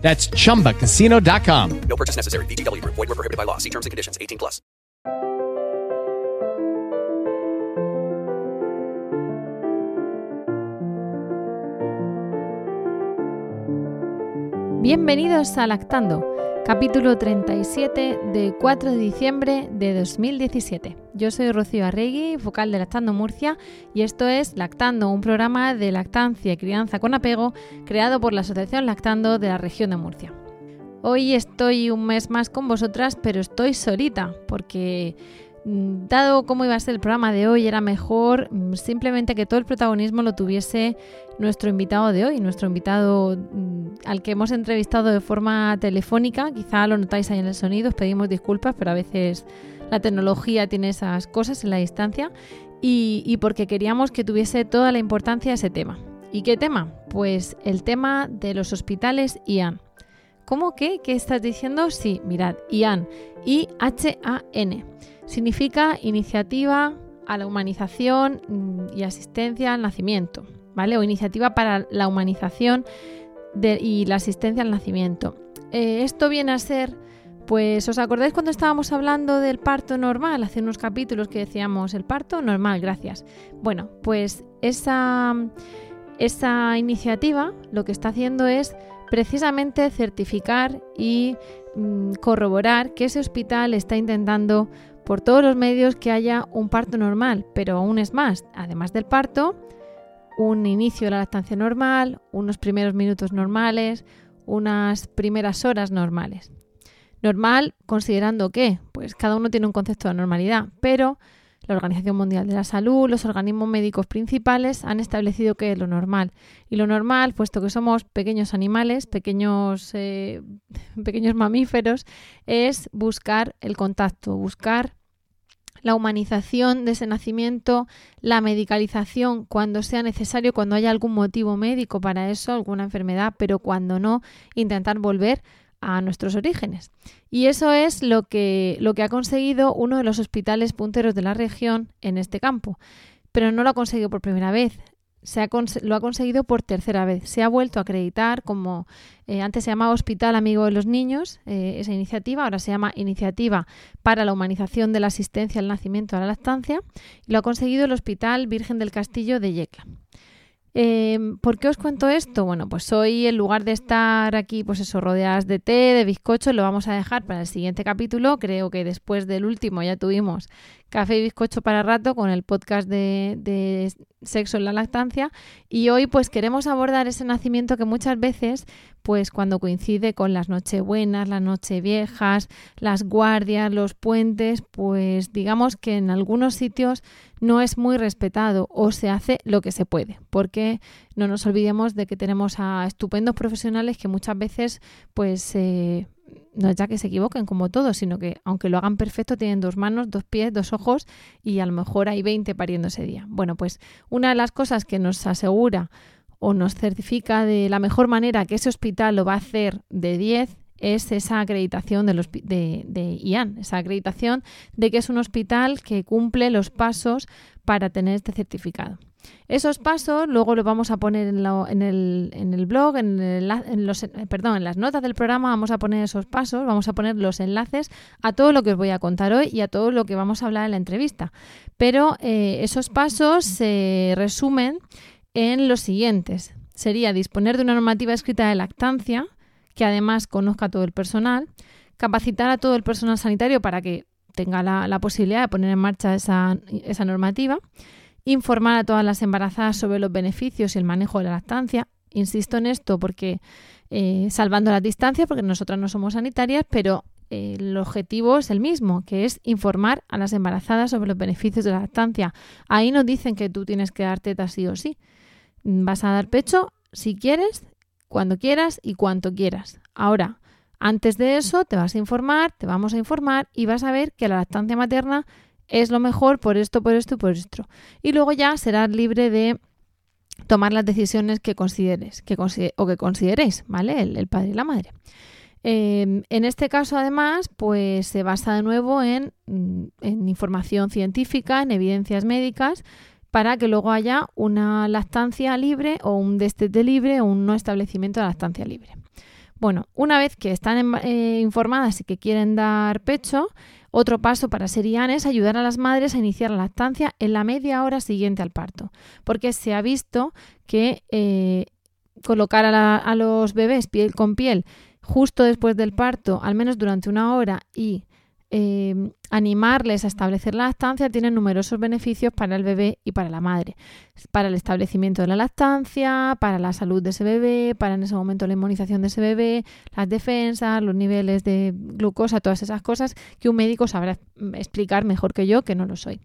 That's chumbacasino.com. No purchase necessary. VGW Group. Void were prohibited by law. See terms and conditions. 18 plus. Bienvenidos a Lactando, capítulo 37 de 4 de diciembre de 2017. Yo soy Rocío Arregui, vocal de Lactando Murcia, y esto es Lactando, un programa de lactancia y crianza con apego creado por la Asociación Lactando de la región de Murcia. Hoy estoy un mes más con vosotras, pero estoy solita, porque mm, dado cómo iba a ser el programa de hoy, era mejor mm, simplemente que todo el protagonismo lo tuviese nuestro invitado de hoy, nuestro invitado mm, al que hemos entrevistado de forma telefónica. Quizá lo notáis ahí en el sonido, os pedimos disculpas, pero a veces la tecnología tiene esas cosas en la distancia. Y, porque queríamos que tuviese toda la importancia ese tema. ¿Y qué tema? Pues el tema de los hospitales IAN. ¿Cómo que? ¿Qué estás diciendo? Sí, mirad, IAN. I-H-A-N. Significa Iniciativa a la Humanización mm, y Asistencia al Nacimiento, ¿vale? O Iniciativa para la Humanización y la Asistencia al Nacimiento. Eh, esto viene a ser, pues, ¿os acordáis cuando estábamos hablando del parto normal? Hace unos capítulos que decíamos, el parto normal, gracias. Bueno, pues esa, esa iniciativa lo que está haciendo es precisamente certificar y mm, corroborar que ese hospital está intentando por todos los medios que haya un parto normal, pero aún es más, además del parto, un inicio de la lactancia normal, unos primeros minutos normales, unas primeras horas normales. Normal considerando que, pues cada uno tiene un concepto de normalidad, pero la Organización Mundial de la Salud, los organismos médicos principales han establecido que es lo normal. Y lo normal, puesto que somos pequeños animales, pequeños, eh, pequeños mamíferos, es buscar el contacto, buscar la humanización de ese nacimiento, la medicalización cuando sea necesario, cuando haya algún motivo médico para eso, alguna enfermedad, pero cuando no, intentar volver a nuestros orígenes. Y eso es lo que, lo que ha conseguido uno de los hospitales punteros de la región en este campo. Pero no lo ha conseguido por primera vez, se ha lo ha conseguido por tercera vez. Se ha vuelto a acreditar como eh, antes se llamaba Hospital Amigo de los Niños, eh, esa iniciativa, ahora se llama Iniciativa para la Humanización de la Asistencia al Nacimiento a la Lactancia, y lo ha conseguido el Hospital Virgen del Castillo de Yecla. Em, ¿Por qué os cuento esto? Bueno, pues hoy en lugar de estar aquí, pues eso, rodeadas de té, de bizcocho, lo vamos a dejar para el siguiente capítulo. Creo que después del último ya tuvimos café y bizcocho para rato con el podcast de, de sexo en la lactancia. Y hoy pues queremos abordar ese nacimiento que muchas veces pues cuando coincide con las nochebuenas, las nocheviejas, las guardias, los puentes, pues digamos que en algunos sitios no es muy respetado o se hace lo que se puede, porque no nos olvidemos de que tenemos a estupendos profesionales que muchas veces pues eh, no es ya que se equivoquen como todos, sino que aunque lo hagan perfecto, tienen dos manos, dos pies, dos ojos y a lo mejor hay 20 pariendo ese día. Bueno, pues una de las cosas que nos asegura o nos certifica de la mejor manera que ese hospital lo va a hacer de 10 es esa acreditación de, los, de, de, IAN, esa acreditación de que es un hospital que cumple los pasos para tener este certificado. Esos pasos luego los vamos a poner en, el, en el, blog, en, en, los, perdón, en las notas del programa vamos a poner esos pasos, vamos a poner los enlaces a todo lo que os voy a contar hoy y a todo lo que vamos a hablar en la entrevista. Pero eh, esos pasos se resumen en los siguientes. Sería disponer de una normativa escrita de lactancia, que además conozca a todo el personal, capacitar a todo el personal sanitario para que tenga la, la posibilidad de poner en marcha esa, esa normativa, informar a todas las embarazadas sobre los beneficios y el manejo de la lactancia. Insisto en esto porque eh, salvando las distancias, porque nosotras no somos sanitarias, pero eh, el objetivo es el mismo, que es informar a las embarazadas sobre los beneficios de la lactancia. Ahí nos dicen que tú tienes que dar teta sí o sí. Vas a dar pecho si quieres, cuando quieras y cuanto quieras. Ahora, Antes de eso te vas a informar, te vamos a informar y vas a ver que la lactancia materna es lo mejor por esto, por esto y por esto. Y luego ya serás libre de tomar las decisiones que consideres que o que consideréis, ¿vale? El, padre y la madre. Em, en este caso, además, pues se basa de nuevo en, mm, en, información científica, en evidencias médicas, para que luego haya una lactancia libre o un destete libre o un no establecimiento de lactancia libre. Bueno, una vez que están eh, informadas y que quieren dar pecho, otro paso para Serian es ayudar a las madres a iniciar la lactancia en la media hora siguiente al parto, porque se ha visto que eh, colocar a, los bebés piel con piel justo después del parto, al menos durante una hora, y Em, animarles a establecer la lactancia tiene numerosos beneficios para el bebé y para la madre. Para el establecimiento de la lactancia, para la salud de ese bebé, para en ese momento la inmunización de ese bebé, las defensas, los niveles de glucosa, todas esas cosas que un médico sabrá explicar mejor que yo, que no lo soy.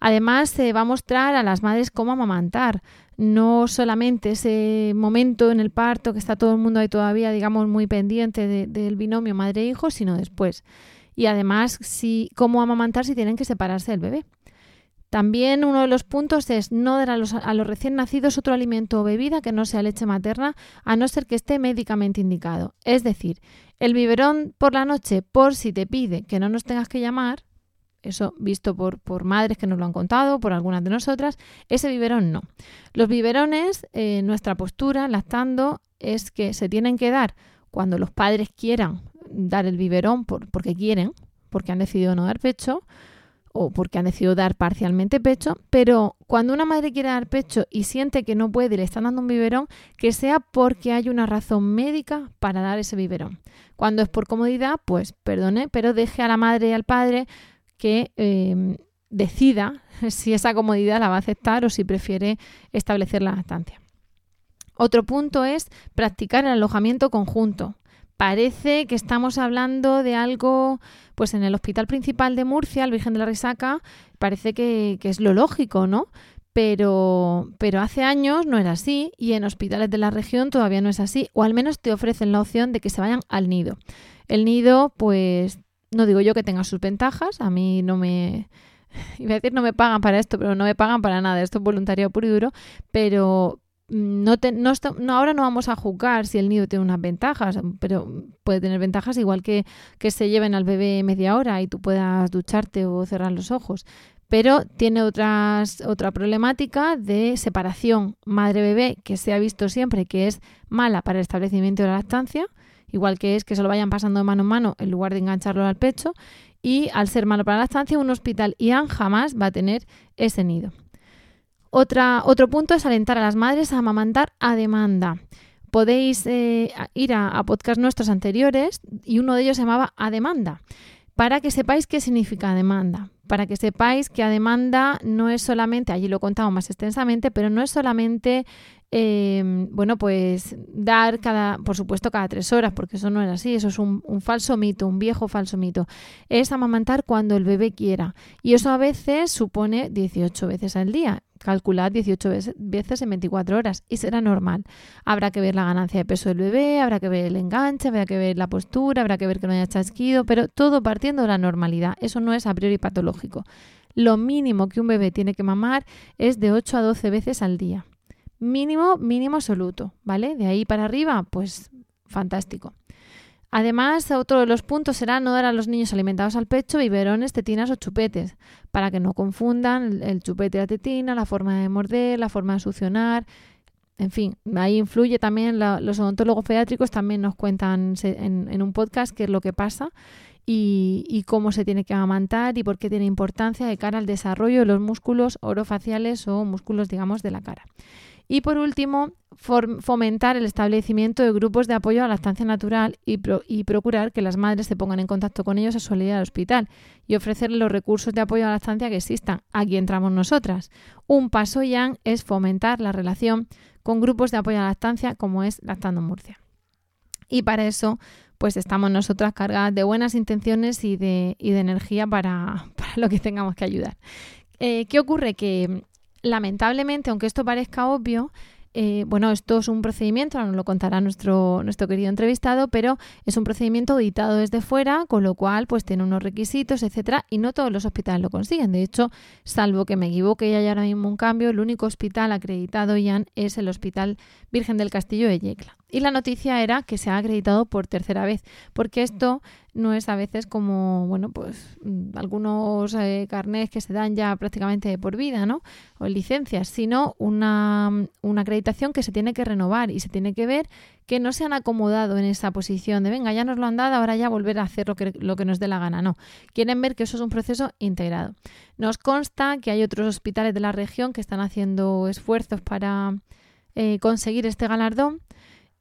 Además, se va a mostrar a las madres cómo amamantar, no solamente ese momento en el parto que está todo el mundo ahí todavía, digamos, muy pendiente del binomio madre-hijo, sino después y además si, cómo amamantar si tienen que separarse del bebé. También uno de los puntos es no dar a los, recién nacidos otro alimento o bebida que no sea leche materna, a no ser que esté médicamente indicado. Es decir, el biberón por la noche, por si te pide que no nos tengas que llamar, eso visto por, por madres que nos lo han contado, por algunas de nosotras, ese biberón no. Los biberones, eh, nuestra postura, lactando, es que se tienen que dar cuando los padres quieran dar el biberón porque quieren, porque han decidido no dar pecho o porque han decidido dar parcialmente pecho, pero cuando una madre quiere dar pecho y siente que no puede y le están dando un biberón, que sea porque hay una razón médica para dar ese biberón. Cuando es por comodidad, pues perdone, pero deje a la madre y al padre que em, decida si esa comodidad la va a aceptar o si prefiere establecer la lactancia. Otro punto es practicar el alojamiento conjunto parece que estamos hablando de algo, pues en el Hospital Principal de Murcia, el Virgen de la Risaca, parece que, es lo lógico, ¿no? Pero, pero hace años no era así y en hospitales de la región todavía no es así, o al menos te ofrecen la opción de que se vayan al nido. El nido, pues, no digo yo que tenga sus ventajas, a mí no me, iba a decir no me pagan para esto, pero no me pagan para nada, esto es voluntariado puro y duro, pero, no, no, ahora no vamos a juzgar si el nido tiene unas ventajas, pero puede tener ventajas igual que que se lleven al bebé media hora y tú puedas ducharte o cerrar los ojos. Pero tiene otras, otra problemática de separación madre-bebé que se ha visto siempre que es mala para el establecimiento de la lactancia, igual que es que se lo vayan pasando de mano en mano en lugar de engancharlo al pecho. Y al ser malo para la lactancia, un hospital IAN jamás va a tener ese nido. Otra, otro punto es alentar a las madres a amamantar a demanda. Podéis eh, ir a, a nuestros anteriores y uno de ellos se llamaba a demanda, para que sepáis qué significa demanda para que sepáis que a demanda no es solamente, allí lo contamos más extensamente, pero no es solamente, eh, bueno, pues dar cada, por supuesto, cada tres horas, porque eso no es así, eso es un, un, falso mito, un viejo falso mito. Es amamantar cuando el bebé quiera. Y eso a veces supone 18 veces al día. Calculad 18 veces en 24 horas y será normal. Habrá que ver la ganancia de peso del bebé, habrá que ver el enganche, habrá que ver la postura, habrá que ver que no haya chasquido, pero todo partiendo de la normalidad. Eso no es a priori patológico. Lo mínimo que un bebé tiene que mamar es de 8 a 12 veces al día. Mínimo, mínimo absoluto, ¿vale? De ahí para arriba, pues fantástico. Además, otro de los puntos será no dar a los niños alimentados al pecho biberones, tetinas o chupetes, para que no confundan el chupete y la tetina, la forma de morder, la forma de succionar. En fin, ahí influye también, los odontólogos pediátricos también nos cuentan en, un podcast qué es lo que pasa y, y, cómo se tiene que amamantar y por qué tiene importancia de cara al desarrollo de los músculos orofaciales o músculos, digamos, de la cara. Y por último, fomentar el establecimiento de grupos de apoyo a la lactancia natural y, procurar que las madres se pongan en contacto con ellos a su salida al hospital y ofrecerles los recursos de apoyo a la lactancia que existan. Aquí entramos nosotras. Un paso ya es fomentar la relación con grupos de apoyo a la lactancia como es Lactando Murcia. Y para eso, pues estamos nosotras cargadas de buenas intenciones y de, energía para, lo que tengamos que ayudar. Eh, ¿Qué ocurre? Que lamentablemente, aunque esto parezca obvio, Eh, bueno, esto es un procedimiento, nos lo contará nuestro, nuestro querido entrevistado, pero es un procedimiento auditado desde fuera, con lo cual pues tiene unos requisitos, etcétera, y no todos los hospitales lo consiguen. De hecho, salvo que me equivoque y haya ahora mismo un cambio, el único hospital acreditado, ya es el Hospital Virgen del Castillo de Yecla. Y la noticia era que se ha acreditado por tercera vez, porque esto no es a veces como, bueno, pues mm, algunos eh, carnés que se dan ya prácticamente por vida, ¿no? O licencias, sino una, una, acreditación que se tiene que renovar y se tiene que ver que no se han acomodado en esa posición de, venga, ya nos lo han dado, ahora ya volver a hacer lo que, lo que nos dé la gana. No, quieren ver que eso es un proceso integrado. Nos consta que hay otros hospitales de la región que están haciendo esfuerzos para eh, conseguir este galardón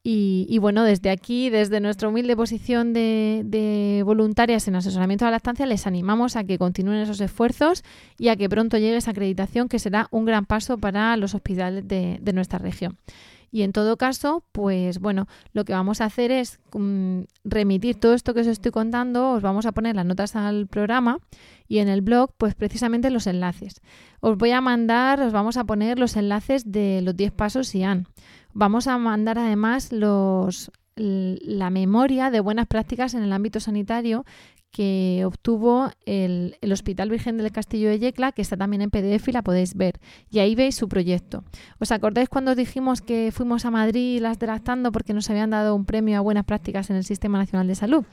y, bueno, desde aquí, desde nuestra humilde posición de, voluntarias en asesoramiento de la lactancia, les animamos a que continúen esos esfuerzos y a que pronto llegue esa acreditación, que será un gran paso para los hospitales de, nuestra región. Y en todo caso, pues bueno, lo que vamos a hacer es mm, remitir todo esto que os estoy contando, os vamos a poner las notas al programa y en el blog, pues precisamente los enlaces. Os voy a mandar, os vamos a poner los enlaces de los 10 pasos han Vamos a mandar además los, la memoria de buenas prácticas en el ámbito sanitario que obtuvo el, Hospital Virgen del Castillo de Yecla, que está también en PDF y la podéis ver. Y ahí veis su proyecto. ¿Os acordáis cuando dijimos que fuimos a Madrid las delactando porque nos habían dado un premio a buenas prácticas en el Sistema Nacional de Salud?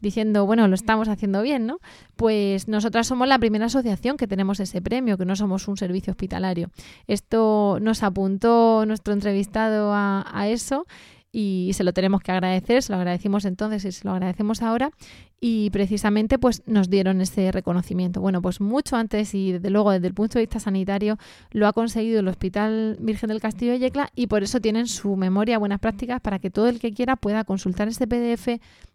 Diciendo, bueno, lo estamos haciendo bien, ¿no? Pues nosotras somos la primera asociación que tenemos ese premio, que no somos un servicio hospitalario. Esto nos apuntó nuestro entrevistado a, a eso y se lo tenemos que agradecer, se lo agradecimos entonces y se lo agradecemos ahora y precisamente pues nos dieron ese reconocimiento. Bueno, pues mucho antes y desde luego desde el punto de vista sanitario lo ha conseguido el Hospital Virgen del Castillo de Yecla y por eso tienen su memoria buenas prácticas para que todo el que quiera pueda consultar este PDF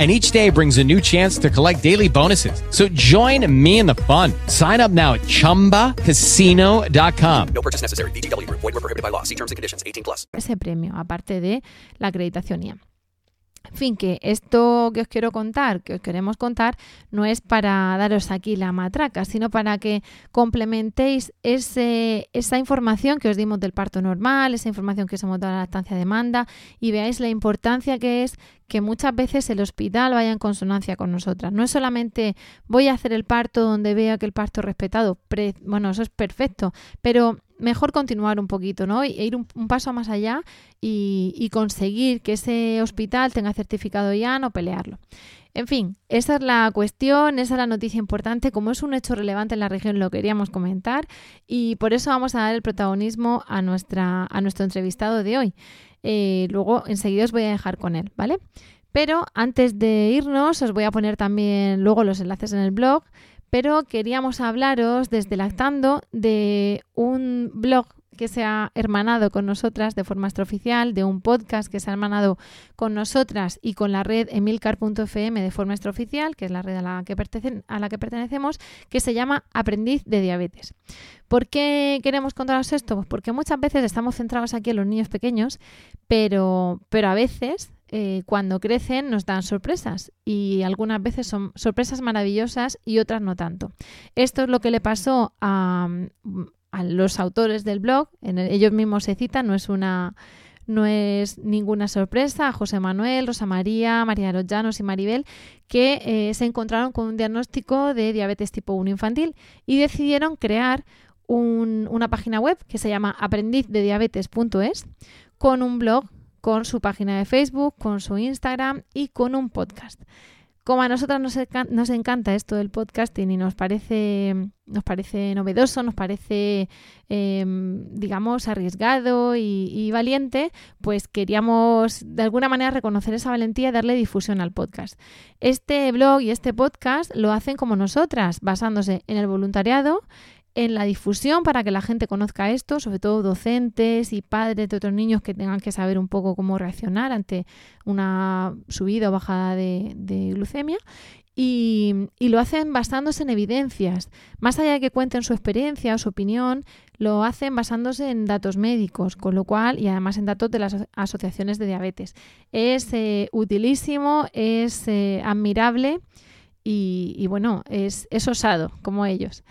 and each day brings a new chance to collect daily bonuses. So join me in the fun. Sign up now at ChumbaCasino.com. No purchase necessary. BGW. Void were prohibited by law. See terms and conditions. 18 plus. Ese premio, aparte de la acreditación IAM. En fin, que esto que os quiero contar, que os queremos contar, no es para daros aquí la matraca, sino para que complementéis ese, esa información que os dimos del parto normal, esa información que os hemos dado de la lactancia demanda y veáis la importancia que es que muchas veces el hospital vaya en consonancia con nosotras. No es solamente voy a hacer el parto donde vea que el parto es respetado, bueno, eso es perfecto, pero mejor continuar un poquito, ¿no? E ir un, paso más allá y, conseguir que ese hospital tenga certificado ya, no pelearlo. En fin, esa es la cuestión, esa es la noticia importante. Como es un hecho relevante en la región, lo queríamos comentar y por eso vamos a dar el protagonismo a, nuestra, a nuestro entrevistado de hoy. Eh, luego, enseguida os voy a dejar con él, ¿vale? Pero antes de irnos, os voy a poner también luego los enlaces en el blog pero queríamos hablaros desde Lactando de un blog que se ha hermanado con nosotras de forma extraoficial, de un podcast que se ha hermanado con nosotras y con la red emilcar.fm de forma extraoficial, que es la red a la, que a la que pertenecemos, que se llama Aprendiz de Diabetes. ¿Por qué queremos contaros esto? Pues porque muchas veces estamos centrados aquí en los niños pequeños, pero, pero a veces eh, cuando crecen nos dan sorpresas y algunas veces son sorpresas maravillosas y otras no tanto. Esto es lo que le pasó a, los autores del blog, en ellos mismos se citan, no es una no es ninguna sorpresa. A José Manuel, Rosa María, María de los Llanos y Maribel, que eh, se encontraron con un diagnóstico de diabetes tipo 1 infantil y decidieron crear una página web que se llama aprendizdediabetes.es con un blog con su página de Facebook, con su Instagram y con un podcast. Como a nosotras nos, encanta esto del podcasting y nos parece, nos parece novedoso, nos parece, em, digamos, arriesgado y, valiente, pues queríamos de alguna manera reconocer esa valentía y darle difusión al podcast. Este blog y este podcast lo hacen como nosotras, basándose en el voluntariado, en la difusión para que la gente conozca esto, sobre todo docentes y padres de otros niños que tengan que saber un poco cómo reaccionar ante una subida o bajada de, glucemia y, lo hacen basándose en evidencias. Más allá de que cuenten su experiencia o su opinión, lo hacen basándose en datos médicos, con lo cual, y además en datos de las asociaciones de diabetes. Es eh, utilísimo, es eh, admirable y, bueno, es, es, osado, como ellos.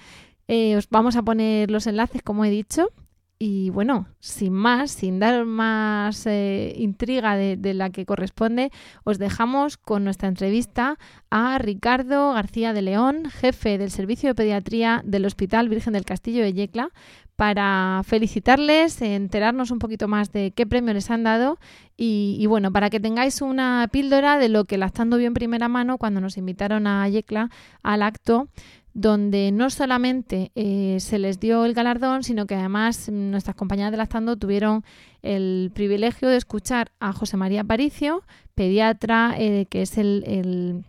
Eh, os vamos a poner los enlaces, como he dicho, y bueno, sin más, sin dar más eh, intriga de, la que corresponde, os dejamos con nuestra entrevista a Ricardo García de León, jefe del Servicio de Pediatría del Hospital Virgen del Castillo de Yecla, para felicitarles, enterarnos un poquito más de qué premio les han dado y, y, bueno, para que tengáis una píldora de lo que la estando bien primera mano cuando nos invitaron a Yecla al acto donde no solamente eh, se les dio el galardón, sino que además nuestras compañeras de Lactando tuvieron el privilegio de escuchar a José María Paricio, pediatra, eh, que es el,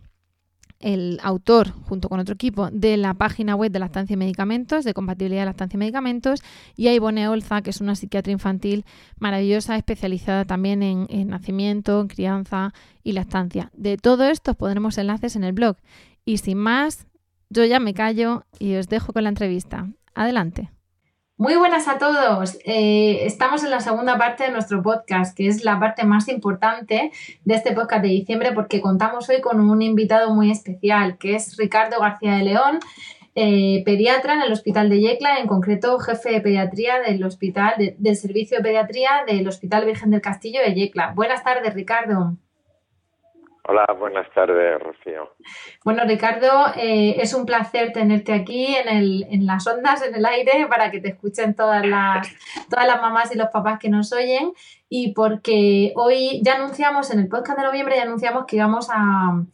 autor, junto con otro equipo, de la página web de lactancia y medicamentos, de compatibilidad de lactancia y medicamentos, y a Ivone Olza, que es una psiquiatra infantil maravillosa, especializada también en, en nacimiento, en crianza y lactancia. De todo esto pondremos enlaces en el blog. Y sin más, yo ya me callo y os dejo con la entrevista. Adelante. Muy buenas a todos. Eh, estamos en la segunda parte de nuestro podcast, que es la parte más importante de este podcast de diciembre, porque contamos hoy con un invitado muy especial, que es Ricardo García de León, eh, pediatra en el Hospital de Yecla, en concreto jefe de pediatría del Hospital del Servicio de Pediatría del Hospital Virgen del Castillo de Yecla. Buenas tardes, Ricardo. Hola, buenas tardes, Rocío. Bueno, Ricardo, eh, es un placer tenerte aquí en, el, en las ondas, en el aire, para que te escuchen todas las, todas las mamás y los papás que nos oyen. Y porque hoy ya anunciamos, en el podcast de noviembre, ya anunciamos que íbamos a,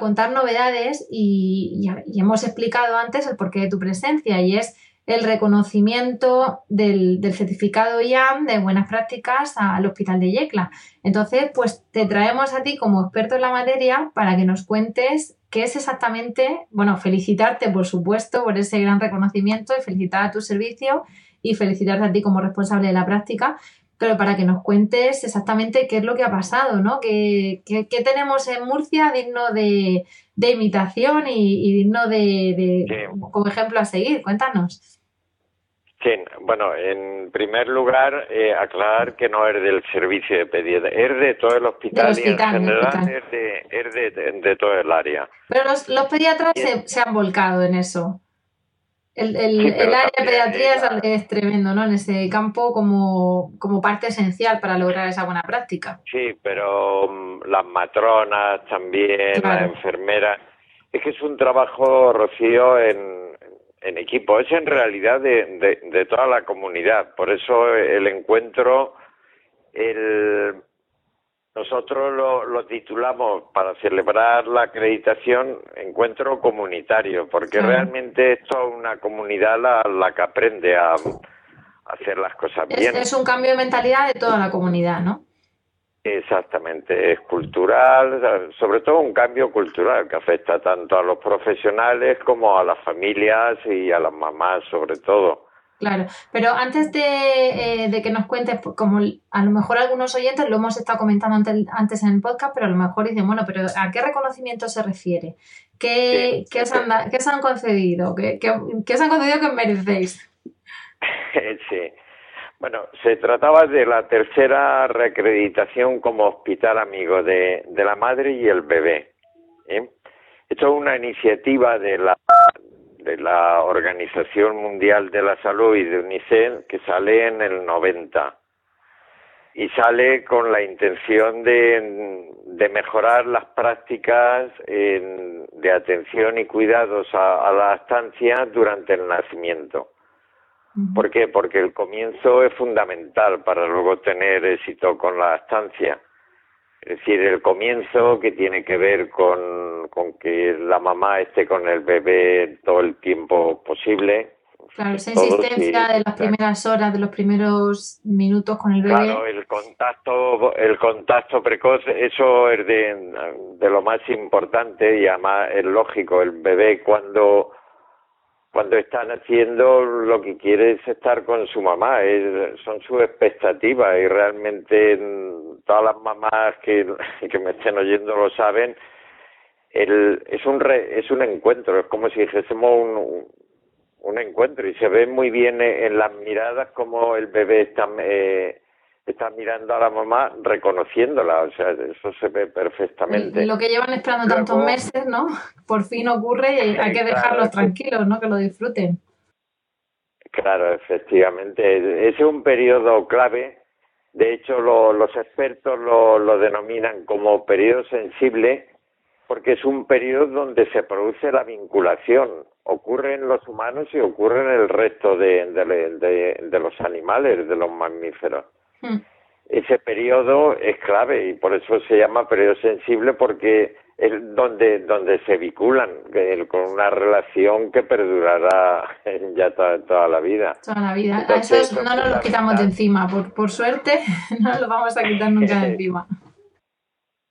contar novedades y, y hemos explicado antes el porqué de tu presencia y es el reconocimiento del, certificado IAM de buenas prácticas al Hospital de Yecla. Entonces, pues te traemos a ti como experto en la materia para que nos cuentes qué es exactamente, bueno, felicitarte por supuesto por ese gran reconocimiento y felicitar a tu servicio y felicitarte a ti como responsable de la práctica, pero para que nos cuentes exactamente qué es lo que ha pasado, ¿no? ¿Qué, tenemos en Murcia digno de, imitación y, digno de, como ejemplo a seguir? Cuéntanos. Sí, bueno, en primer lugar, eh, aclarar que no es del servicio de pediatría, es de todo el hospital, y en general es, de, de, todo el área. Pero los, los pediatras se, han volcado en eso. El, el, el área de pediatría es, tremendo, ¿no? En ese campo como, como parte esencial para lograr esa buena práctica. Sí, pero mm, las matronas también, las enfermeras. Es que es un trabajo, Rocío, en en equipo, es en realidad de, de, toda la comunidad. Por eso el encuentro, el, nosotros lo, lo, titulamos para celebrar la acreditación encuentro comunitario, porque realmente esto es una comunidad la, la que aprende a, hacer las cosas bien. Es un cambio de mentalidad de toda la comunidad, ¿no? Exactamente, es cultural, sobre todo un cambio cultural que afecta tanto a los profesionales como a las familias y a las mamás sobre todo. Claro, pero antes de, eh, que nos cuentes, pues, como a lo mejor algunos oyentes lo hemos estado comentando antes, en el podcast, pero a lo mejor dicen, bueno, pero ¿a qué reconocimiento se refiere? ¿Qué, ¿qué, os, han, ¿qué os han concedido? ¿Qué, qué, qué os han concedido que merecéis? sí. Bueno, se trataba de la tercera reacreditación como hospital amigo de, de la madre y el bebé. ¿eh? Esto es una iniciativa de la, de la Organización Mundial de la Salud y de UNICEF que sale en el 90 y sale con la intención de, de mejorar las prácticas de atención y cuidados a, a la estancia durante el nacimiento. ¿Por qué? Porque el comienzo es fundamental para luego tener éxito con la estancia. Es decir, el comienzo que tiene que ver con, con que la mamá esté con el bebé todo el tiempo posible. Claro, esa insistencia de las primeras horas, de los primeros minutos con el bebé. Claro, el contacto, el contacto precoz, eso es de, de lo más importante y además es lógico. El bebé cuando cuando están haciendo lo que quiere es estar con su mamá, son sus expectativas y realmente todas las mamás que, que me estén oyendo lo saben, el, es un re, es un encuentro, es como si dijésemos un, un encuentro y se ve muy bien en las miradas como el bebé está eh, está mirando a la mamá reconociéndola, o sea, eso se ve perfectamente. Lo que llevan esperando tantos meses, ¿no? Por fin ocurre y hay que dejarlos tranquilos, ¿no? Que lo disfruten. Claro, efectivamente. Ese es un periodo clave. De hecho, los expertos lo, lo denominan como periodo sensible porque es un periodo donde se produce la vinculación. Ocurre en los humanos y ocurre en el resto de, de, de los animales, de los mamíferos. Hmm. Ese periodo es clave y por eso se llama periodo sensible porque es donde donde se vinculan con una relación que perdurará ya toda, la vida. Toda la vida. a eso no nos lo quitamos de encima. Por, por suerte no lo vamos a quitar nunca de encima.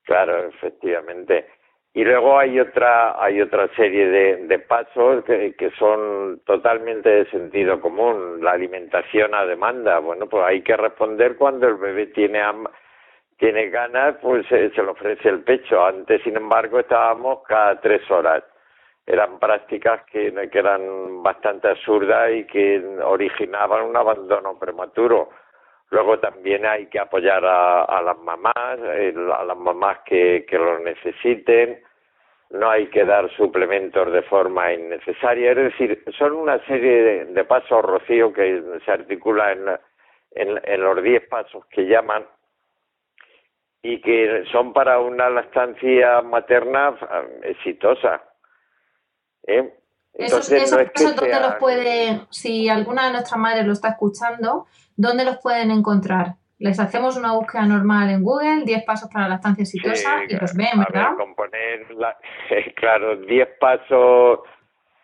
Claro, efectivamente. Y luego hay otra, hay otra serie de, pasos que, son totalmente de sentido común. La alimentación a demanda. Bueno, pues hay que responder cuando el bebé tiene, tiene ganas, pues se le ofrece el pecho. Antes, sin embargo, estábamos cada tres horas. Eran prácticas que, que eran bastante absurdas y que originaban un abandono prematuro. Luego también hay que apoyar a, las mamás, a las mamás que, que lo necesiten. No hay que dar suplementos de forma innecesaria. Es decir, son una serie de, pasos, Rocío, que se articula en, en, los diez pasos que llaman y que son para una lactancia materna eh, exitosa. ¿eh? Entonces, esos, pasos, ¿dónde los puede, si alguna de nuestras madres lo está escuchando, ¿dónde los pueden encontrar? Les hacemos una búsqueda normal en Google, 10 pasos para la lactancia exitosa y los ven, ¿verdad? componer claro, 10 pasos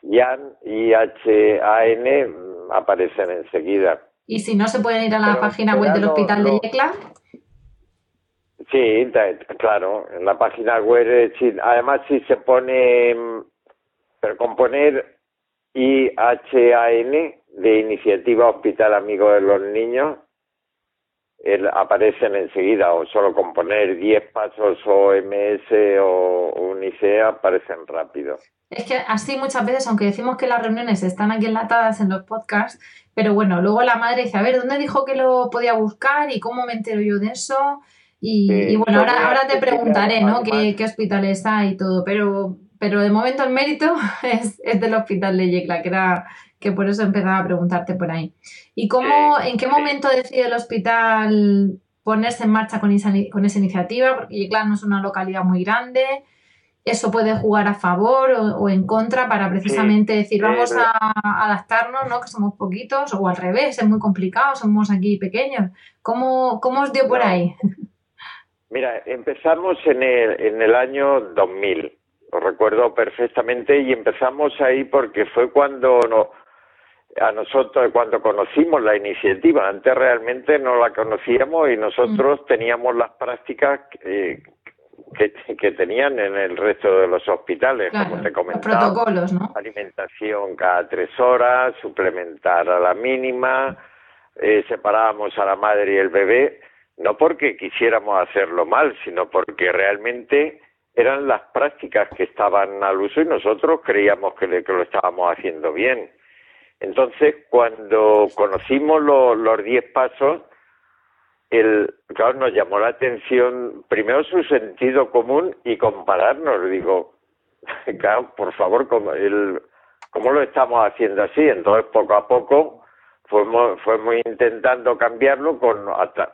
YAN y H-A-N mm, aparecen enseguida. ¿Y si no se pueden ir a la página web del Hospital de Yecla? Sí, claro, en la página web, además si se pone mm, pero componer IHAN de Iniciativa Hospital Amigo de los Niños el, aparecen enseguida o solo componer 10 pasos OMS o UNICEF aparecen rápido. Es que así muchas veces, aunque decimos que las reuniones están aquí enlatadas en los podcasts, pero bueno, luego la madre dice, a ver, ¿dónde dijo que lo podía buscar y cómo me entero yo de eso? Y, bueno, ahora, ahora te preguntaré, ¿no? ¿Qué, ¿Qué hospitales hay y todo, pero pero de momento el mérito es, es del hospital de Yecla, que era que por eso empezaba a preguntarte por ahí. ¿Y cómo, en qué momento decide el hospital ponerse en marcha con esa, con esa iniciativa? Porque Yecla no es una localidad muy grande, eso puede jugar a favor o, en contra para precisamente decir vamos a, adaptarnos, ¿no? Que somos poquitos, o al revés, es muy complicado, somos aquí pequeños. ¿Cómo, cómo os dio por ahí? Mira, empezamos en el, en el año 2000 lo recuerdo perfectamente y empezamos ahí porque fue cuando no, a nosotros cuando conocimos la iniciativa antes realmente no la conocíamos y nosotros mm. teníamos las prácticas que, que, tenían en el resto de los hospitales como te comentaba protocolos, ¿no? alimentación cada tres horas suplementar a la mínima eh, separábamos a la madre y el bebé no porque quisiéramos hacerlo mal sino porque realmente eran las prácticas que estaban al uso y nosotros creíamos que, lo estábamos haciendo bien. Entonces, cuando conocimos los diez pasos, el, claro, nos llamó la atención primero su sentido común y compararnos. Digo, claro, por favor, ¿cómo, el, ¿cómo lo estamos haciendo así? Entonces, poco a poco, fuimos, fuimos intentando cambiarlo con... Hasta...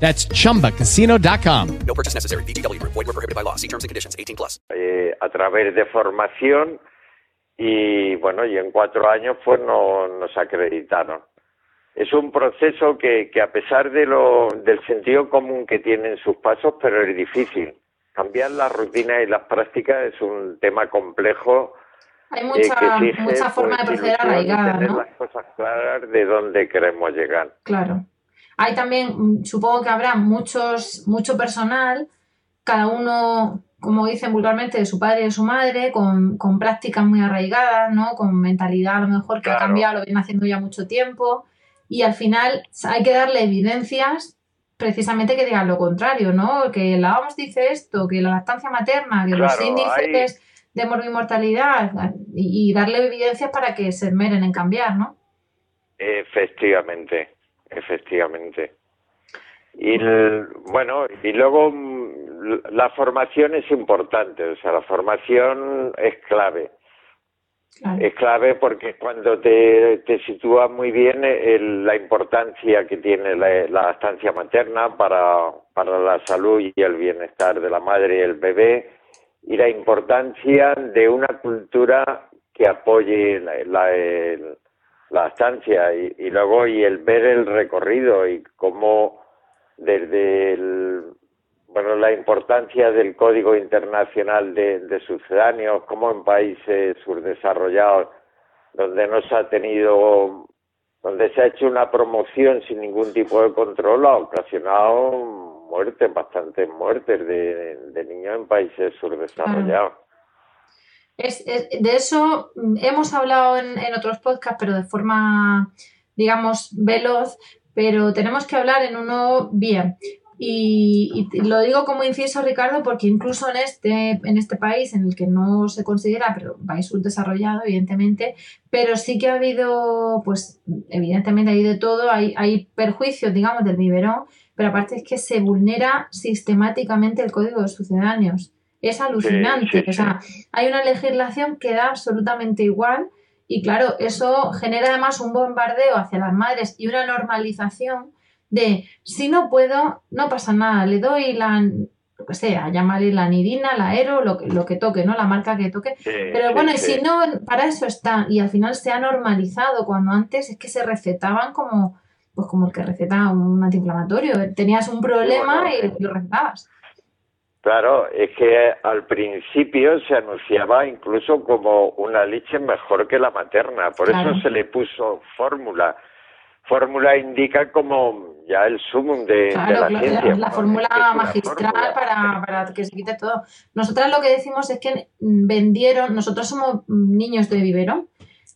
That's chumbacasino.com. No purchase necessary. VGW Group. Void where prohibited by law. See terms and conditions. 18 plus. eh, a través de formación y bueno, y en cuatro años pues no, nos acreditaron. Es un proceso que, que a pesar de lo, del sentido común que tienen sus pasos, pero es difícil. Cambiar las rutinas y las prácticas es un tema complejo. Hay eh, mucha, que exige, mucha forma pues, de proceder arraigada, tener las cosas claras de dónde queremos llegar. Claro. Hay también, mm, supongo que habrá muchos, mucho personal, cada uno, como dicen vulgarmente, de su padre y de su madre, con, con prácticas muy arraigadas, ¿no? Con mentalidad a lo mejor que ha cambiado, lo viene haciendo ya mucho tiempo. Y al final hay que darle evidencias precisamente que digan lo contrario, ¿no? Que la OMS dice esto, que la lactancia materna, que los índices de morbimortalidad y, y darle evidencias para que se esmeren en cambiar, ¿no? Efectivamente, efectivamente. Y el- bueno, y luego mm, la formación es importante, o sea, la formación es clave. Claro. Es clave porque cuando te, te sitúa muy bien el- la importancia que tiene la, la estancia materna para, para la salud y el bienestar de la madre y el bebé y la importancia de una cultura que apoye la, la, el- la estancia y, y luego y el ver el recorrido y cómo desde el, bueno la importancia del código internacional de, de sucedáneos como en países subdesarrollados donde no se ha tenido donde se ha hecho una promoción sin ningún tipo de control ha ocasionado muertes bastantes muertes de, de niños en países subdesarrollados Es, es- de eso hemos hablado en, en otros podcasts, pero de forma, digamos, veloz, pero tenemos que hablar en uno bien. Y, y lo digo como inciso, Ricardo, porque incluso en este, en este país, en el que no se considera, pero país subdesarrollado, evidentemente, pero sí que ha habido, pues, evidentemente hay de todo, hay, hay perjuicios, digamos, del biberón, pero aparte es que se vulnera sistemáticamente el código de sucedáneos. Es alucinante. sí, O sea, hay una legislación que da absolutamente igual y claro, eso genera además un bombardeo hacia las madres y una normalización de si no puedo, no pasa nada, le doy la, lo que sea, llamarle la nidina, la aero, lo que, lo que toque, ¿no? La marca que toque. Sí, Pero bueno, sí. si no, para eso está. Y al final se ha normalizado, cuando antes es que se recetaban como, pues como el que receta un antiinflamatorio. Tenías un problema bueno, y lo recetabas. Claro, es que al principio se anunciaba incluso como una leche mejor que la materna, por Claro. eso se le puso fórmula. Fórmula indica como ya el sumum de, la claro, ciencia. la, fórmula es magistral fórmula. para, para que se quite todo. Nosotras lo que decimos es que vendieron, nosotros somos niños de vivero,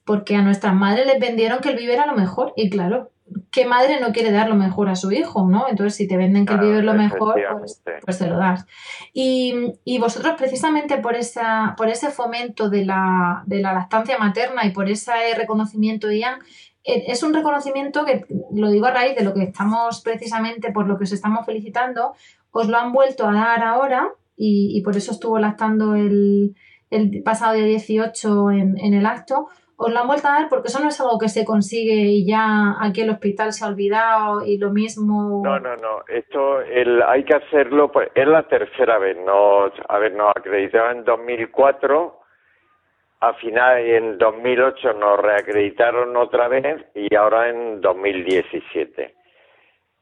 porque a nuestras madres les vendieron que el vivero era lo mejor. Y claro, ¿qué madre no quiere dar lo mejor a su hijo, no? Entonces, si te venden que el vivero es lo mejor, pues, efectivamente. pues lo das. Y, y vosotros, precisamente por, esa, por ese fomento de la, de la lactancia materna y por ese reconocimiento, Ian, eh, es un reconocimiento que, lo digo a raíz de lo que estamos precisamente, por lo que os estamos felicitando, os lo han vuelto a dar ahora y, y por eso estuvo lactando el, el pasado día 18 en, en el acto. Os lo han a dar porque eso no es algo que se consigue y ya aquí el hospital se ha olvidado y lo mismo. No, no, no. Esto el, hay que hacerlo. Pues, es la tercera vez. Nos, a ver, nos acreditaron en 2004. A final en 2008 nos reacreditaron otra vez y ahora en 2017.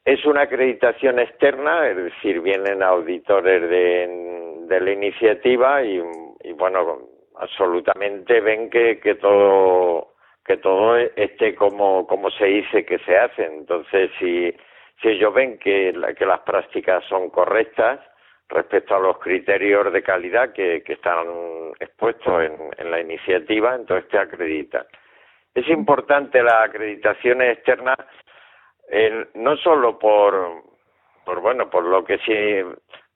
Es una acreditación externa, es decir, vienen auditores de, de la iniciativa y, y, bueno, absolutamente ven que, que todo que todo esté como, como se dice que se hace. Entonces, si, si ellos ven que, la- que las prácticas son correctas respecto a los criterios de calidad que, que están expuestos en, en la iniciativa, entonces te acreditan. Es importante la acreditación externa eh, no solo por, por bueno, por lo que sí,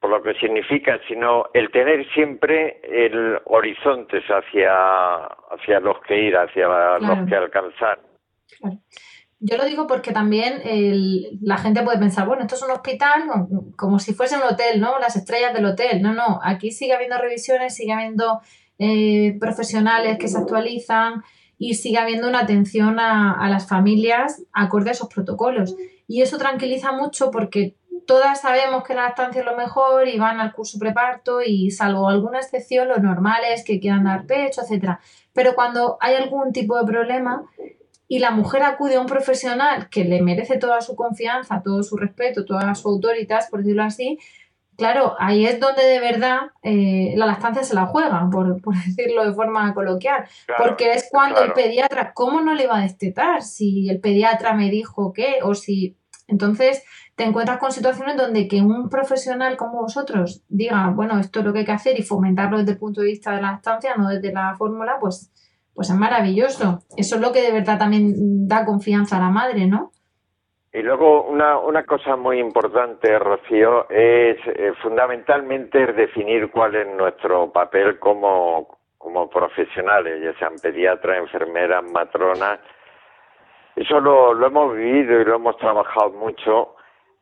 por lo que significa, sino el tener siempre el horizontes hacia hacia los que ir, hacia los que alcanzar. Claro. Yo lo digo porque también el, la gente puede pensar, bueno, esto es un hospital como, si fuese un hotel, ¿no? Las estrellas del hotel. No, no, aquí sigue habiendo revisiones, sigue habiendo eh, profesionales que se actualizan y sigue habiendo una atención a, a las familias acorde a esos protocolos. Y eso tranquiliza mucho porque todas sabemos que la lactancia es lo mejor y van al curso preparto y salvo alguna excepción, lo normal es que quieran dar pecho, etcétera. Pero cuando hay algún tipo de problema, y la mujer acude a un profesional que le merece toda su confianza, todo su respeto, toda su autoridad, por decirlo así, claro, ahí es donde de verdad eh, la lactancia se la juega, por, decirlo de forma coloquial. porque es cuando el pediatra, ¿cómo no le va a destetar? Si el pediatra me dijo qué, o si. Entonces, te encuentras con situaciones donde que un profesional como vosotros diga, bueno, esto es lo que hay que hacer y fomentarlo desde el punto de vista de la lactancia, no desde la fórmula, pues pues es maravilloso. Eso es lo que de verdad también da confianza a la madre, ¿no? Y luego una, una cosa muy importante, Rocío, es eh, fundamentalmente definir cuál es nuestro papel como, como profesionales, ya sean pediatras, enfermeras, matronas. Eso lo, lo hemos vivido y lo hemos trabajado mucho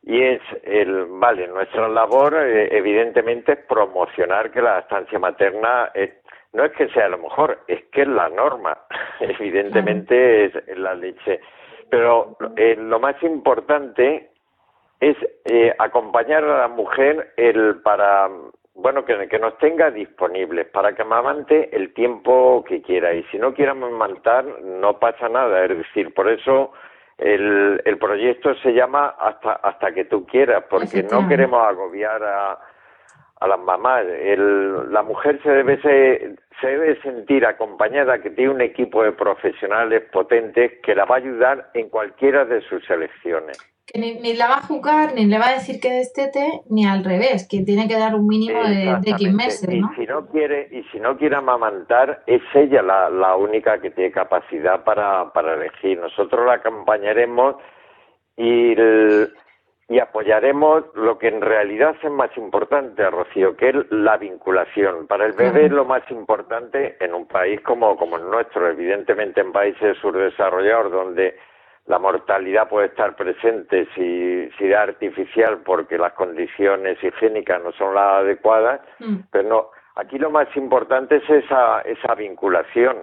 y es el, vale, nuestra labor eh, evidentemente es promocionar que la estancia materna es no es que sea lo mejor, es que es la norma. Evidentemente es la leche. Pero eh, lo más importante es eh, acompañar a la mujer el para bueno que, que nos tenga disponibles para que amamante el tiempo que quiera y si no quiere amamantar no pasa nada es decir por eso el, el proyecto se llama hasta hasta que tú quieras porque no queremos agobiar a, a las mamás. El, la mujer se debe, se, debe sentir acompañada, que tiene un equipo de profesionales potentes que la va a ayudar en cualquiera de sus elecciones. Que ni, la va a juzgar, ni le va a decir que destete, ni al revés, que tiene que dar un mínimo de, de X meses. Y si no quiere, y si no quiere amamantar, es ella la, la única que tiene capacidad para, para elegir. Nosotros la acompañaremos y el, y apoyaremos lo que en realidad es más importante, Rocío, que es la vinculación. Para el bebé es lo más importante en un país como, como el nuestro, evidentemente en países subdesarrollados donde la mortalidad puede estar presente si, si es artificial porque las condiciones higiénicas no son las adecuadas, mm. pero no, aquí lo más importante es esa, esa vinculación,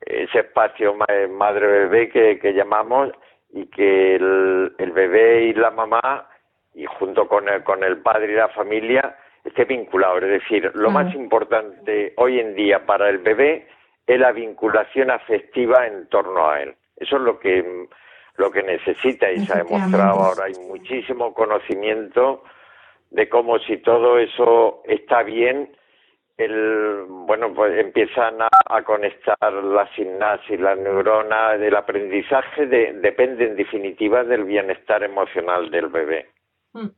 ese espacio madre-bebé que, que llamamos y que el, el bebé y la mamá y junto con el, con el padre y la familia esté vinculado. Es decir, lo más importante hoy en día para el bebé es la vinculación afectiva en torno a él. Eso es lo que lo que necesita y se ha demostrado ahora. Hay muchísimo conocimiento de cómo si todo eso está bien, el, bueno, pues empiezan a, conectar la sinapsis, las neuronas del aprendizaje, de, depende en definitiva del bienestar emocional del bebé. Mm.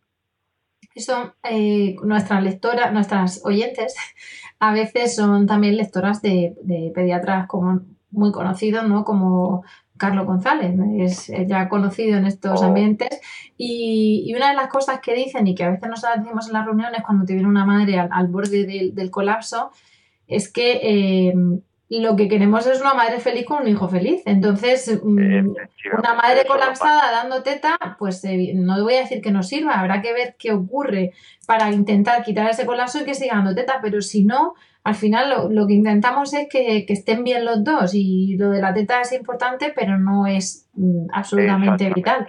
Eso, eh, nuestras lectoras, nuestras oyentes, a veces son también lectoras de, de pediatras como muy conocidos, ¿no? Como Carlos González, es ya conocido en estos oh. ambientes. Y, una de las cosas que dicen y que a veces nos decimos en las reuniones cuando te viene una madre al, borde del, colapso es que eh, lo que queremos es una madre feliz con un hijo feliz. Entonces, mm, una madre colapsada dando teta, pues eh, no voy a decir que no sirva, habrá que ver qué ocurre para intentar quitar ese colapso y que siga dando teta, pero si no, al final lo, que intentamos es que, estén bien los dos y lo de la teta es importante, pero no es mm, absolutamente vital.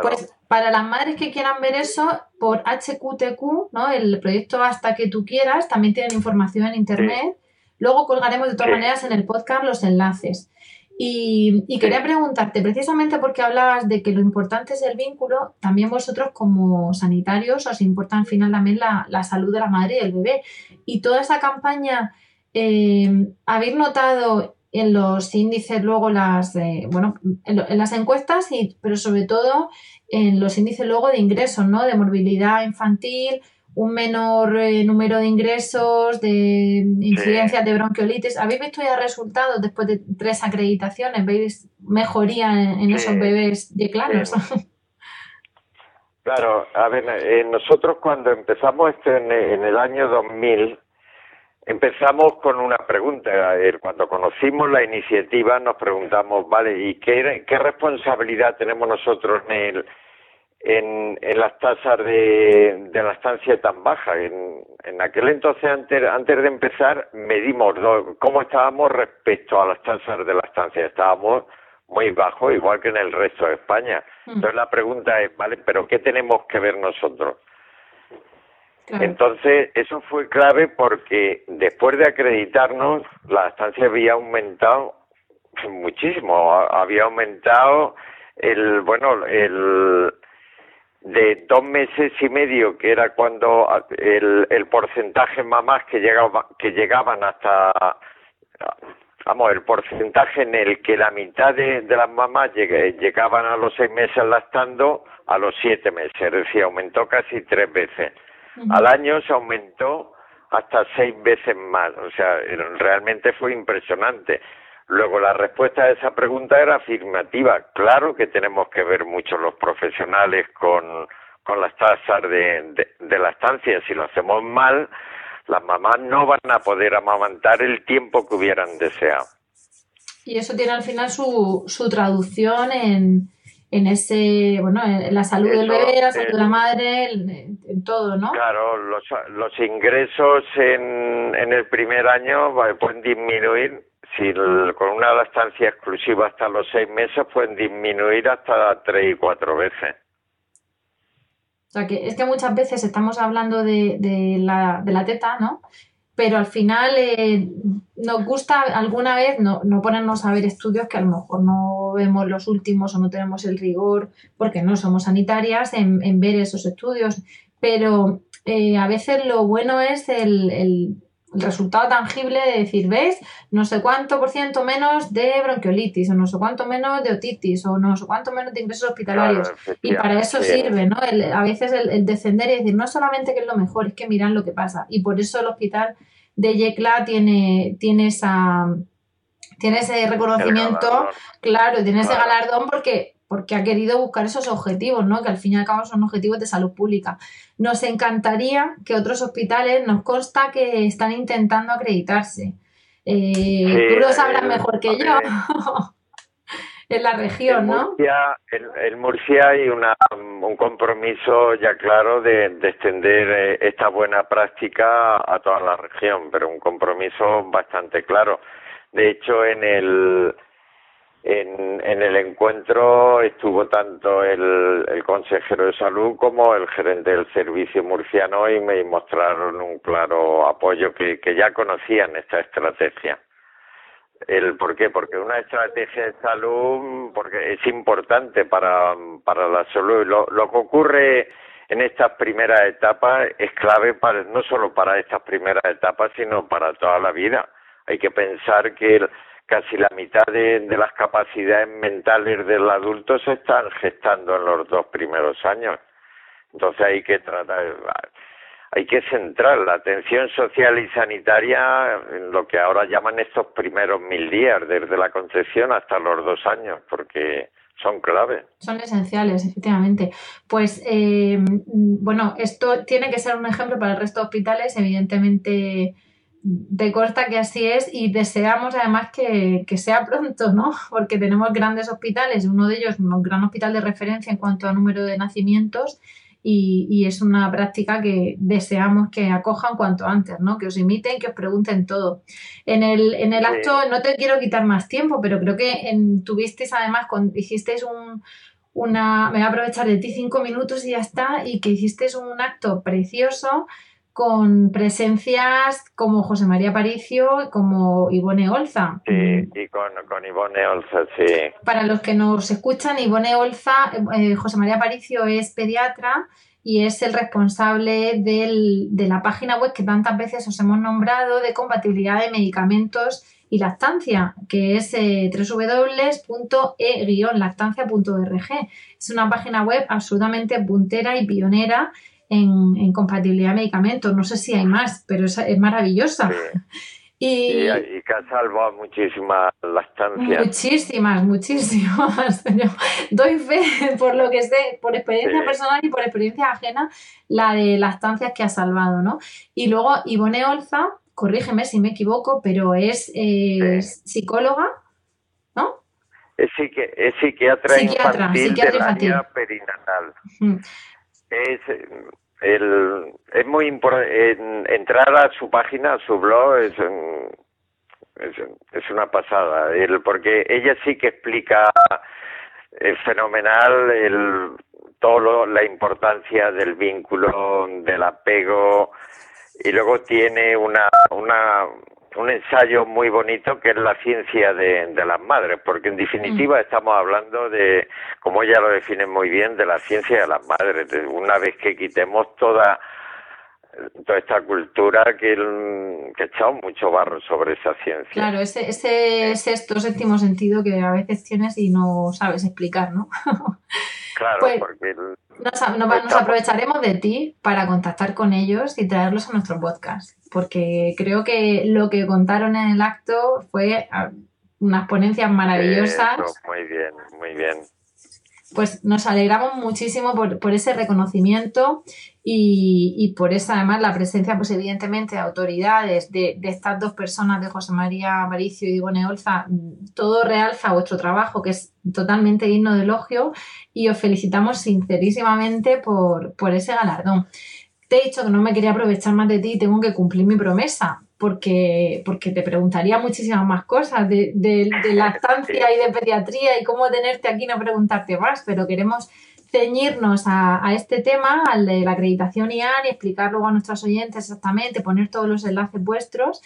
Pues para las madres que quieran ver eso, por HQTQ, ¿no? el proyecto Hasta que tú quieras, también tienen información en internet. Luego colgaremos de todas maneras en el podcast los enlaces. Y, quería preguntarte, precisamente porque hablabas de que lo importante es el vínculo, también vosotros como sanitarios os importa al final también la, salud de la madre y del bebé. Y toda esa campaña, eh, ¿habéis notado en los índices luego las, eh, bueno, en, las encuestas, y, pero sobre todo en los índices luego de ingresos, ¿no? De morbilidad infantil, un menor eh, número de ingresos, de incidencias de bronquiolitis. ¿Habéis visto ya resultados después de tres acreditaciones? ¿Veis mejoría en, esos bebés de claros? Claro, a ver, eh, nosotros cuando empezamos esto en, en el año 2000, empezamos con una pregunta. Cuando conocimos la iniciativa nos preguntamos, vale, ¿y qué, responsabilidad tenemos nosotros en, el, en, las tasas de, de la estancia tan baja? En, en aquel entonces, antes, antes de empezar, medimos do- cómo estábamos respecto a las tasas de la estancia. Estábamos muy bajo, igual que en el resto de España. Entonces la pregunta es, vale, pero ¿qué tenemos que ver nosotros? Claro. Entonces, eso fue clave porque después de acreditarnos, la estancia había aumentado muchísimo. Ha- Había aumentado el, bueno, el de dos meses y medio, que era cuando el, el porcentaje mamás que llegaba, que llegaban hasta, vamos, el porcentaje en el que la mitad de, de las mamás lleg- llegaban a los seis meses lactando a los siete meses, es decir, aumentó casi tres veces. Al año se aumentó hasta seis veces más, o sea, realmente fue impresionante. Luego la respuesta a esa pregunta era afirmativa. Claro que tenemos que ver mucho los profesionales con, con las tasas de, de, de la estancia. Si lo hacemos mal, las mamás no van a poder amamantar el tiempo que hubieran deseado. Y eso tiene al final su, su traducción en, en ese, bueno, en la salud del bebé, la salud de la madre, en, en todo, ¿no? Claro, los, los ingresos en, en el primer año pueden disminuir. Si con una lactancia exclusiva hasta los seis meses pueden disminuir hasta tres y cuatro veces. O sea, que es que muchas veces estamos hablando de, de la, de la teta, ¿no? Pero al final eh, nos gusta alguna vez no, no ponernos a ver estudios que a lo mejor no vemos los últimos o no tenemos el rigor porque no somos sanitarias en, en ver esos estudios. Pero eh, a veces lo bueno es el, el- el resultado tangible de decir, ¿ves? No sé cuánto por ciento menos de bronquiolitis, o no sé cuánto menos de otitis, o no sé cuánto menos de ingresos hospitalarios. Claro, Y para eso sí. sirve, ¿no? El- a veces el, el descender y decir, no solamente que es lo mejor, es que miran lo que pasa. Y por eso el hospital de Yecla tiene, tiene esa tiene ese reconocimiento, claro, tiene ese galardón porque, porque ha querido buscar esos objetivos, ¿no? Que al fin y al cabo son objetivos de salud pública. Nos encantaría que otros hospitales, nos consta que están intentando acreditarse. Eh, Sí, tú lo sabrás el- mejor que yo. en la región, en ¿no? Murcia, en, en Murcia hay una, un compromiso ya claro de, de extender eh, esta buena práctica a toda la región, pero un compromiso bastante claro. De hecho, en el en, en el encuentro estuvo tanto el, el consejero de salud como el gerente del servicio murciano y me mostraron un claro apoyo que, ya conocían esta estrategia. El por qué, porque una estrategia de salud porque es importante para, para la salud. Lo, lo que ocurre en estas primeras etapas es clave para, no solo para estas primeras etapas, sino para toda la vida. Hay que pensar que el- casi la mitad de, las capacidades mentales del adulto se están gestando en los dos primeros años. Entonces hay que tratar, hay que centrar la atención social y sanitaria en lo que ahora llaman estos primeros mil días, desde la concepción hasta los dos años, porque son clave. Son esenciales, efectivamente. Pues eh, mm, bueno, esto tiene que ser un ejemplo para el resto de hospitales, evidentemente de consta que así es y deseamos además que, que sea pronto, ¿no? Porque tenemos grandes hospitales, uno de ellos un gran hospital de referencia en cuanto a número de nacimientos y, y es una práctica que deseamos que acojan cuanto antes, ¿no? Que os imiten, que os pregunten todo. En el, en el acto, no te quiero quitar más tiempo, pero creo que en, tuvisteis además, con, hicisteis un, una, me voy a aprovechar de ti cinco minutos y ya está, y que hicisteis un acto precioso con presencias como José María Paricio, como Ivone Olza. Sí, y con, con Ivone Olza, sí. Para los que nos escuchan, Ivone Olza, eh, José María Paricio es pediatra y es el responsable del- de la página web que tantas veces os hemos nombrado de compatibilidad de medicamentos y lactancia, que es eh, www.e-lactancia.org. Es una página web absolutamente puntera y pionera en, en compatibilidad de medicamentos. No sé si hay más, pero es, es maravillosa. sí. Y, y que ha salvado muchísimas lactancias. Muchísimas, muchísimas. Yo doy fe por lo que sé, por experiencia Sí. personal y por experiencia ajena, la de lactancias que ha salvado, ¿no? Y luego Ivone Olza, corrígeme si me equivoco, pero es, eh, psicóloga, ¿no? Es, psiqui- es psiquiatra, Psiquiatra, infantil psiquiatra área perinatal. Mm. Es, el, es muy importante entrar a su página, a su blog, es, es, es una pasada, el, porque ella sí que explica es fenomenal el, todo lo- la importancia del vínculo, del apego, y luego tiene una, una, un ensayo muy bonito que es la ciencia de, de las madres, porque en definitiva estamos hablando de, como ella lo define muy bien, de la ciencia de las madres. de una vez que quitemos toda toda esta cultura que, que ha echado mucho barro sobre esa ciencia. Claro, ese, ese sexto, séptimo sentido que a veces tienes y no sabes explicar, ¿no? Claro, Pues- porque el- Nos, a- nos- nos aprovecharemos de ti para contactar con ellos y traerlos a nuestro podcast, porque creo que lo que contaron en el acto fue ah, unas ponencias maravillosas. Eso, muy bien, muy bien. Pues nos alegramos muchísimo por, ese reconocimiento y, y por esa, además, la presencia, pues evidentemente, de autoridades, de, de estas dos personas, de José María Aparicio y Ivone Olza, todo realza vuestro trabajo, que es totalmente digno de elogio, y os felicitamos sincerísimamente por, por ese galardón. Te he dicho que no me quería aprovechar más de ti y tengo que cumplir mi promesa, porque, porque te preguntaría muchísimas más cosas de, de, de lactancia y de pediatría y cómo tenerte aquí y no preguntarte más, pero queremos ceñirnos a, a este tema, al de la acreditación IAN y explicar luego a nuestros oyentes exactamente, poner todos los enlaces vuestros.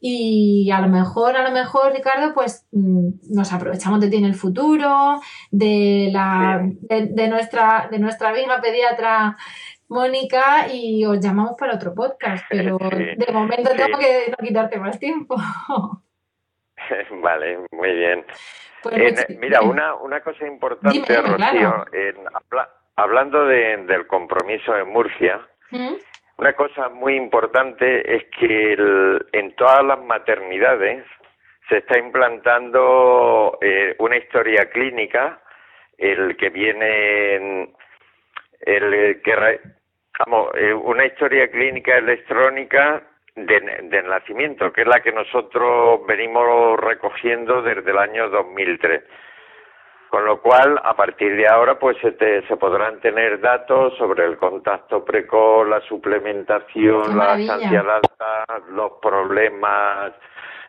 Y a lo mejor, a lo mejor, Ricardo, pues mm, nos aprovechamos de ti en el futuro, de la de, de nuestra de nuestra amiga pediatra Mónica y os llamamos para otro podcast, pero de momento sí. tengo que no quitarte más tiempo. vale, muy bien. Pues En- muchi- mira, una, una cosa importante, Dime, Rocío, claro. en habla- hablando de- del compromiso en Murcia, ¿Mm? una cosa muy importante es que el- en todas las maternidades se está implantando eh, una historia clínica, el que viene, en- el que, re- vamos, eh, una historia clínica electrónica de, del nacimiento, que es la que nosotros venimos recogiendo desde el año 2003. Con lo cual, a partir de ahora, pues se, te- se podrán tener datos sobre el contacto precoz, la ¡Qué suplementación, la al alta, los problemas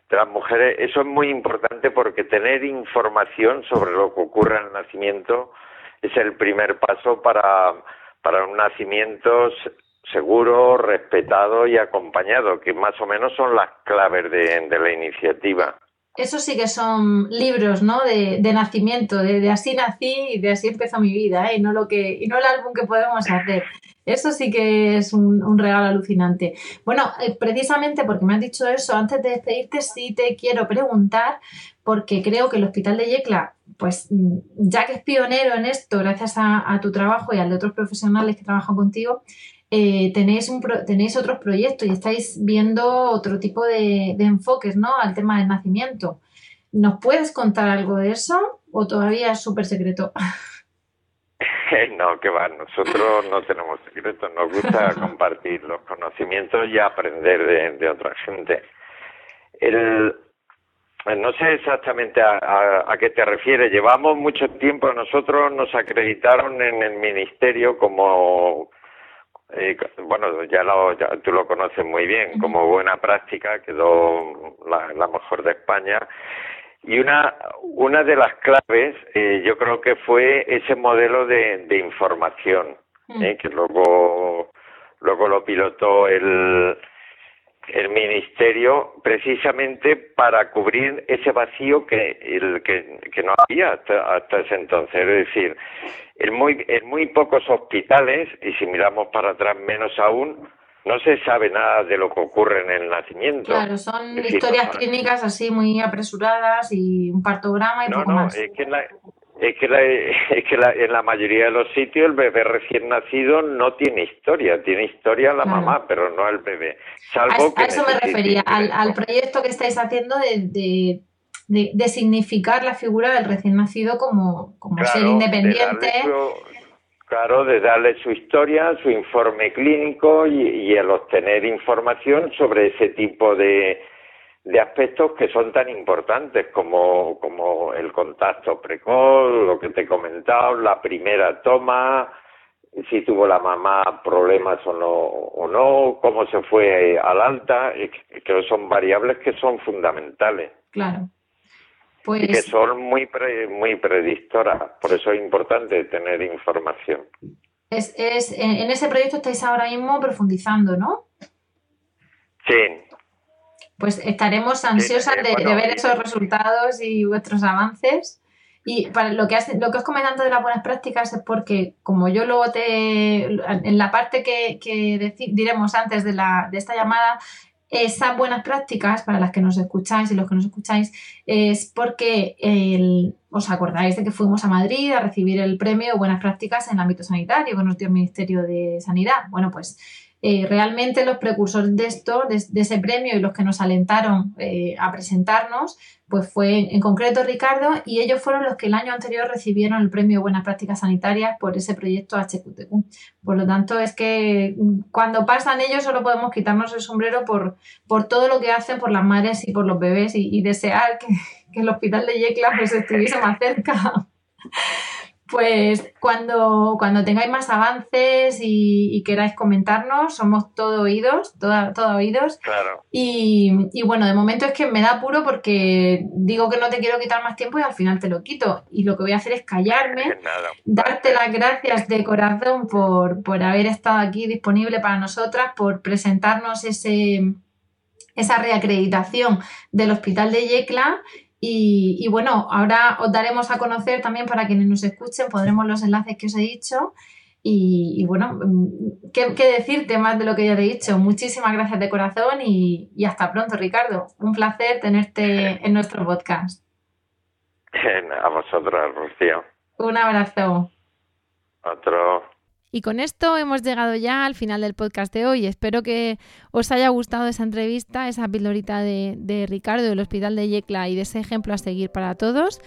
de las mujeres. Eso es muy importante porque tener información sobre lo que ocurre en el nacimiento es el primer paso para, para un nacimiento se- seguro, respetado y acompañado, que más o menos son las claves de, de la iniciativa. Eso sí que son libros, ¿no? De, de nacimiento, de, así nací y de así empezó mi vida, ¿eh? Y no lo que, y no el álbum que podemos hacer. Eso sí que es un, un regalo alucinante. Bueno, eh, precisamente porque me has dicho eso, antes de despedirte, sí te quiero preguntar, porque creo que el Hospital de Yecla, pues mm, ya que es pionero en esto, gracias a, a tu trabajo y al de otros profesionales que trabajan contigo, eh, tenéis, un pro- tenéis otros proyectos y estáis viendo otro tipo de, de enfoques ¿no? al tema del nacimiento. ¿Nos puedes contar algo de eso o todavía es súper secreto? No, que va, nosotros no tenemos secretos, nos gusta compartir los conocimientos y aprender de, de otra gente. El, no sé exactamente a, a- a qué te refieres, llevamos mucho tiempo, nosotros nos acreditaron en el ministerio como, eh, bueno, ya, lo, ya tú lo conoces muy bien, como buena práctica, quedó la, la mejor de España. Y una, una de las claves, eh, yo creo que fue ese modelo de, de información, eh, que luego, luego lo pilotó el, el ministerio precisamente para cubrir ese vacío que, el, que, que no había hasta, hasta ese entonces. Es decir, en muy, en muy pocos hospitales, y si miramos para atrás menos aún, no se sabe nada de lo que ocurre en el nacimiento. Claro, son decir, historias no- clínicas así muy apresuradas y un partograma y no, poco no, más. es que, en la- Es que, la- es que la- en la mayoría de los sitios el bebé recién nacido no tiene historia, tiene historia la Claro. mamá, pero no el bebé. Salvo que a eso me refería, al, al proyecto que estáis haciendo de, de, de- de significar la figura del recién nacido como, como ser Claro, independiente. claro, de darle su historia, su informe clínico y, y el obtener información sobre ese tipo de, de aspectos que son tan importantes como, como el contacto precoz, lo que te he comentado, la primera toma, si tuvo la mamá problemas o no, o no cómo se fue al alta, que son variables que son fundamentales Claro. y que Pues son muy pre- muy predictoras. Por eso es importante tener información. es, es, en ese proyecto estáis ahora mismo profundizando, ¿no? Sí, Pues estaremos ansiosas de, ver esos resultados y vuestros avances. Y para lo que, has, lo que os comentando de las buenas prácticas es porque, como yo luego te. En la parte que, que deci- diremos antes de, la, de esta llamada, esas buenas prácticas, para las que nos escucháis y los que nos escucháis, es porque el- os acordáis de que fuimos a Madrid a recibir el premio Buenas Prácticas en el ámbito sanitario que nos dio el Ministerio de Sanidad. Bueno, pues eh, realmente los precursores de esto, de, de ese premio y los que nos alentaron eh, a presentarnos, pues fue en concreto Ricardo y ellos fueron los que el año anterior recibieron el premio Buenas Prácticas Sanitarias por ese proyecto HQTQ. Por lo tanto, es que mm, cuando pasan ellos solo podemos quitarnos el sombrero por, por todo lo que hacen por las madres y por los bebés y, y desear que, que el hospital de Yecla pues, estuviese más cerca. Pues cuando, cuando tengáis más avances y, y queráis comentarnos, somos todo oídos, toda, todo oídos. claro. Y, y bueno, de momento es que me da apuro porque digo que no te quiero quitar más tiempo y al final te lo quito. Y lo que voy a hacer es callarme Nada. darte las gracias de corazón por, por haber estado aquí disponible para nosotras, por presentarnos ese, esa reacreditación del Hospital de Yecla. Y, y bueno, ahora os daremos a conocer también para quienes nos escuchen, pondremos los enlaces que os he dicho. Y, y bueno, mm, ¿qué, qué decirte más de lo que ya te he dicho? Muchísimas gracias de corazón y, y hasta pronto, Ricardo. Un placer tenerte en nuestro podcast. A vosotros, Rocío. Un abrazo. Otro. Y con esto hemos llegado ya al final del podcast de hoy. Espero que os haya gustado esa entrevista, esa pildorita de, Ricardo del Hospital de Yecla y de ese ejemplo a seguir para todos.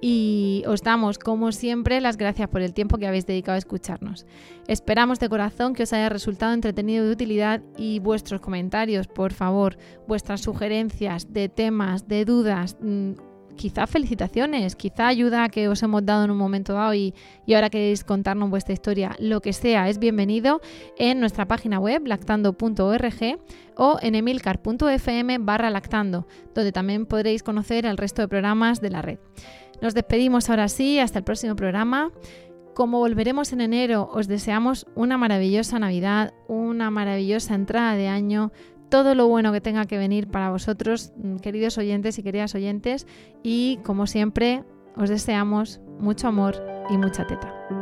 Y os damos, como siempre, las gracias por el tiempo que habéis dedicado a escucharnos. Esperamos de corazón que os haya resultado entretenido y de utilidad y vuestros comentarios, por favor, vuestras sugerencias de temas, de dudas, mm, quizá felicitaciones, quizá ayuda que os hemos dado en un momento dado y, ahora queréis contarnos vuestra historia, lo que sea, es bienvenido en nuestra página web lactando.org o en emilcar.fm barra lactando, donde también podréis conocer el resto de programas de la red. Nos despedimos ahora sí, hasta el próximo programa. Como volveremos en enero, os deseamos una maravillosa Navidad, una maravillosa entrada de año, todo lo bueno que tenga que venir para vosotros, mm, queridos oyentes y queridas oyentes, y como siempre, os deseamos mucho amor y mucha teta.